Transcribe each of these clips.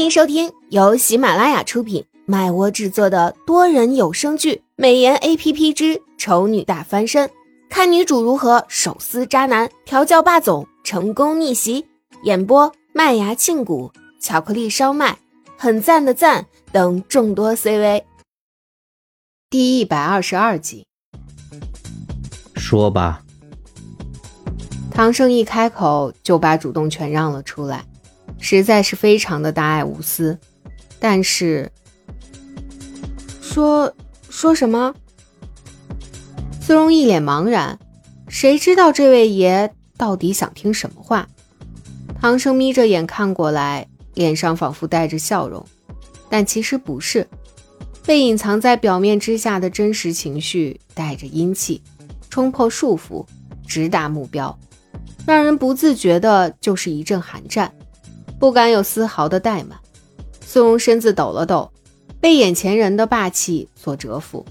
欢迎收听由喜马拉雅出品、麦窝制作的多人有声剧《美颜 A P P 之丑女大翻身》，看女主如何手撕渣男、调教霸总、成功逆袭。演播：麦芽庆谷、巧克力烧麦、很赞的赞等众多 C V。第一百二十二集，说吧。唐胜一开口就把主动权让了出来。实在是非常的大爱无私，但是说说什么？苏荣一脸茫然，谁知道这位爷到底想听什么话？唐生眯着眼看过来，脸上仿佛带着笑容，但其实不是，被隐藏在表面之下的真实情绪带着阴气，冲破束缚，直达目标，让人不自觉的就是一阵寒战。不敢有丝毫的怠慢，苏荣身子抖了抖，被眼前人的霸气所折服，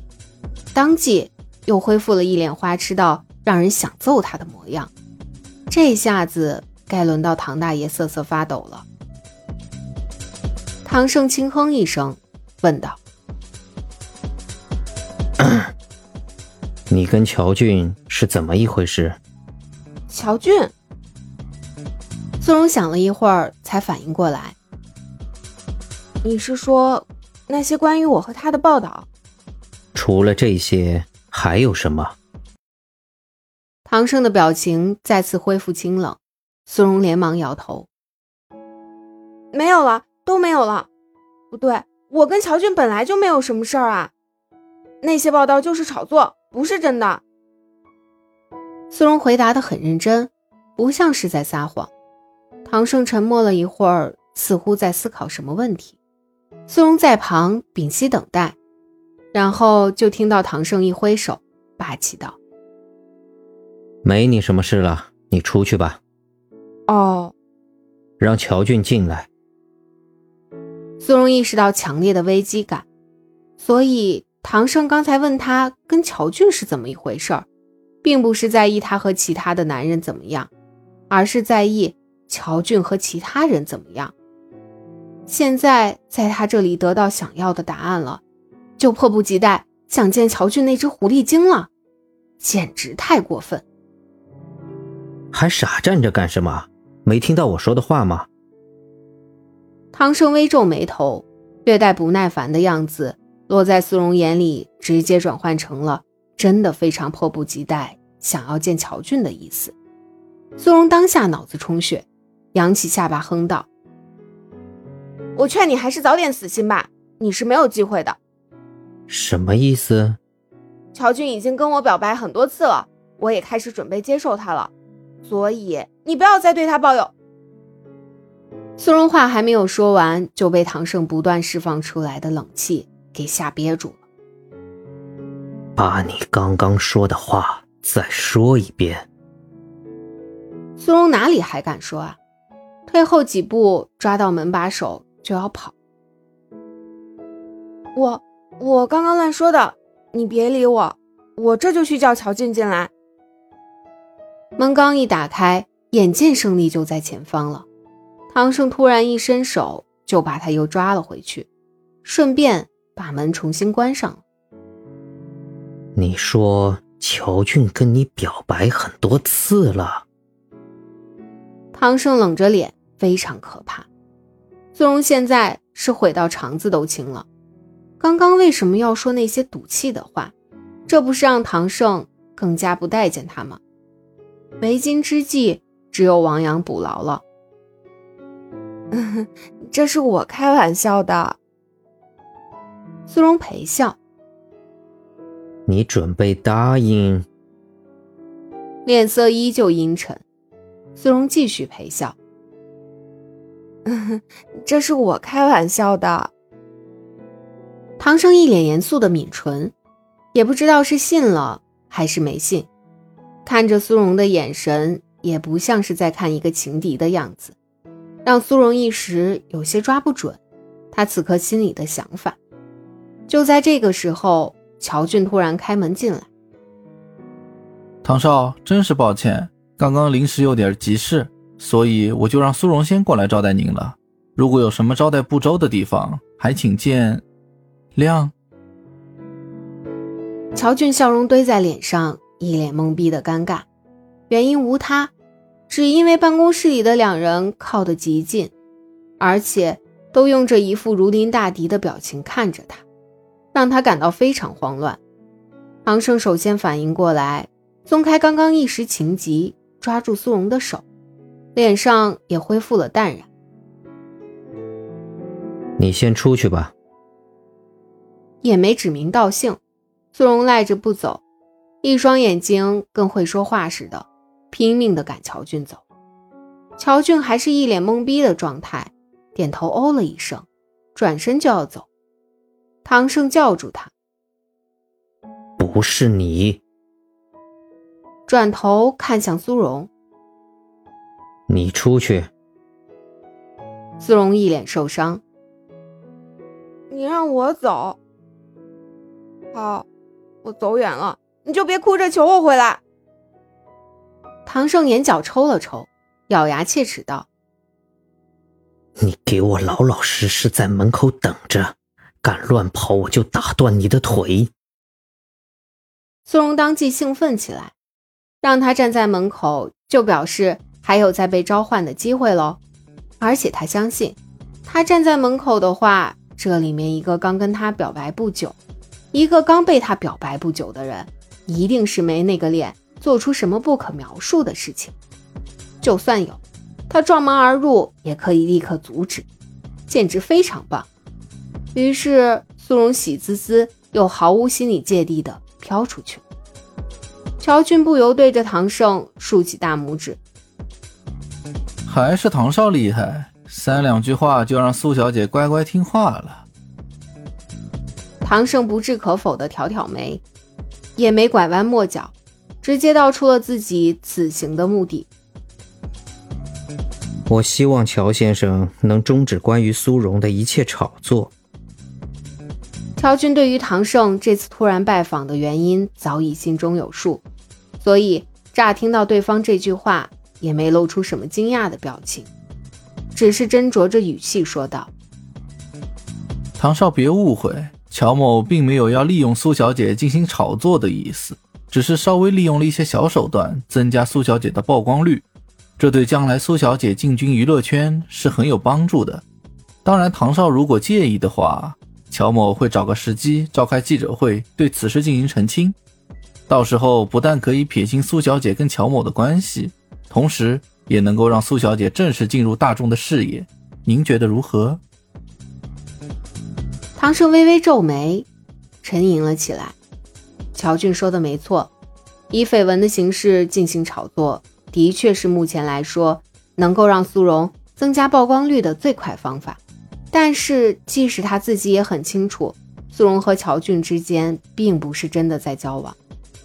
当即又恢复了一脸花痴到让人想揍他的模样。这下子该轮到唐大爷瑟瑟发抖了。唐胜轻哼一声，问道：“ 你跟乔俊是怎么一回事？”乔俊。苏荣想了一会儿，才反应过来。你是说那些关于我和他的报道？除了这些，还有什么？唐胜的表情再次恢复清冷。苏荣连忙摇头：“没有了，都没有了。不对，我跟乔俊本来就没有什么事儿啊。那些报道就是炒作，不是真的。”苏荣回答的很认真，不像是在撒谎。唐胜沉默了一会儿，似乎在思考什么问题。苏荣在旁屏息等待，然后就听到唐胜一挥手，霸气道：“没你什么事了，你出去吧。”哦，让乔俊进来。苏荣意识到强烈的危机感，所以唐胜刚才问他跟乔俊是怎么一回事儿，并不是在意他和其他的男人怎么样，而是在意。乔俊和其他人怎么样？现在在他这里得到想要的答案了，就迫不及待想见乔俊那只狐狸精了，简直太过分！还傻站着干什么？没听到我说的话吗？汤生微皱眉头，略带不耐烦的样子落在苏荣眼里，直接转换成了真的非常迫不及待想要见乔俊的意思。苏荣当下脑子充血。扬起下巴，哼道：“我劝你还是早点死心吧，你是没有机会的。”什么意思？乔俊已经跟我表白很多次了，我也开始准备接受他了，所以你不要再对他抱有……苏荣话还没有说完，就被唐胜不断释放出来的冷气给吓憋住了。把你刚刚说的话再说一遍。苏荣哪里还敢说啊？退后几步，抓到门把手就要跑。我我刚刚乱说的，你别理我，我这就去叫乔俊进来。门刚一打开，眼见胜利就在前方了，唐胜突然一伸手就把他又抓了回去，顺便把门重新关上了。你说乔俊跟你表白很多次了？唐胜冷着脸。非常可怕，苏荣现在是悔到肠子都青了。刚刚为什么要说那些赌气的话？这不是让唐胜更加不待见他吗？为今之计，只有亡羊补牢了。这是我开玩笑的。苏荣陪笑。你准备答应？脸色依旧阴沉。苏荣继续陪笑。这是我开玩笑的。唐生一脸严肃的抿唇，也不知道是信了还是没信，看着苏荣的眼神也不像是在看一个情敌的样子，让苏荣一时有些抓不准他此刻心里的想法。就在这个时候，乔俊突然开门进来。唐少，真是抱歉，刚刚临时有点急事。所以我就让苏荣先过来招待您了。如果有什么招待不周的地方，还请见谅。乔俊笑容堆在脸上，一脸懵逼的尴尬。原因无他，只因为办公室里的两人靠得极近，而且都用着一副如临大敌的表情看着他，让他感到非常慌乱。唐胜首先反应过来，松开刚刚一时情急抓住苏荣的手，脸上也恢复了淡然。你先出去吧。也没指名道姓。苏荣赖着不走，一双眼睛跟会说话似的，拼命的赶乔俊走。乔俊还是一脸懵逼的状态，点头哦了一声，转身就要走。唐胜叫住他：“不是你。”转头看向苏荣：“你出去。”苏荣一脸受伤：“你让我走，好。”我走远了，你就别哭着求我回来。唐胜眼角抽了抽，咬牙切齿道：“你给我老老实实在门口等着，敢乱跑我就打断你的腿。”苏荣当即兴奋起来，让他站在门口，就表示还有再被召唤的机会喽。而且他相信，他站在门口的话，这里面一个刚跟他表白不久。一个刚被他表白不久的人，一定是没那个脸做出什么不可描述的事情。就算有，他撞门而入也可以立刻阻止，简直非常棒。于是苏荣喜滋滋又毫无心理芥蒂地飘出去。乔俊不由对着唐胜竖起大拇指，还是唐少厉害，三两句话就让苏小姐乖乖听话了。唐胜不置可否的挑挑眉，也没拐弯抹角，直接道出了自己此行的目的。我希望乔先生能终止关于苏荣的一切炒作。乔军对于唐胜这次突然拜访的原因早已心中有数，所以乍听到对方这句话，也没露出什么惊讶的表情，只是斟酌着语气说道：“唐少，别误会。”乔某并没有要利用苏小姐进行炒作的意思，只是稍微利用了一些小手段，增加苏小姐的曝光率，这对将来苏小姐进军娱乐圈是很有帮助的。当然，唐少如果介意的话，乔某会找个时机召开记者会，对此事进行澄清。到时候不但可以撇清苏小姐跟乔某的关系，同时也能够让苏小姐正式进入大众的视野。您觉得如何？唐胜微微皱眉，沉吟了起来。乔俊说的没错，以绯闻的形式进行炒作，的确是目前来说能够让苏荣增加曝光率的最快方法。但是，即使他自己也很清楚，苏荣和乔俊之间并不是真的在交往。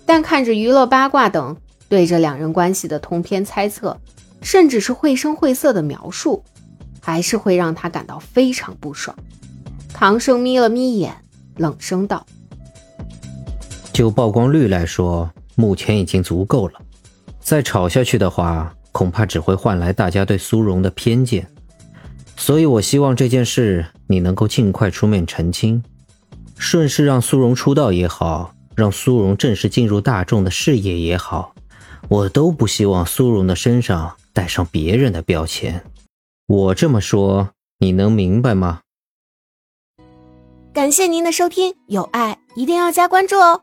但看着娱乐八卦等对这两人关系的通篇猜测，甚至是绘声绘色的描述，还是会让他感到非常不爽。唐胜眯了眯眼，冷声道：“就曝光率来说，目前已经足够了。再吵下去的话，恐怕只会换来大家对苏荣的偏见。所以，我希望这件事你能够尽快出面澄清，顺势让苏荣出道也好，让苏荣正式进入大众的视野也好，我都不希望苏荣的身上带上别人的标签。我这么说，你能明白吗？”感谢您的收听，有爱一定要加关注哦。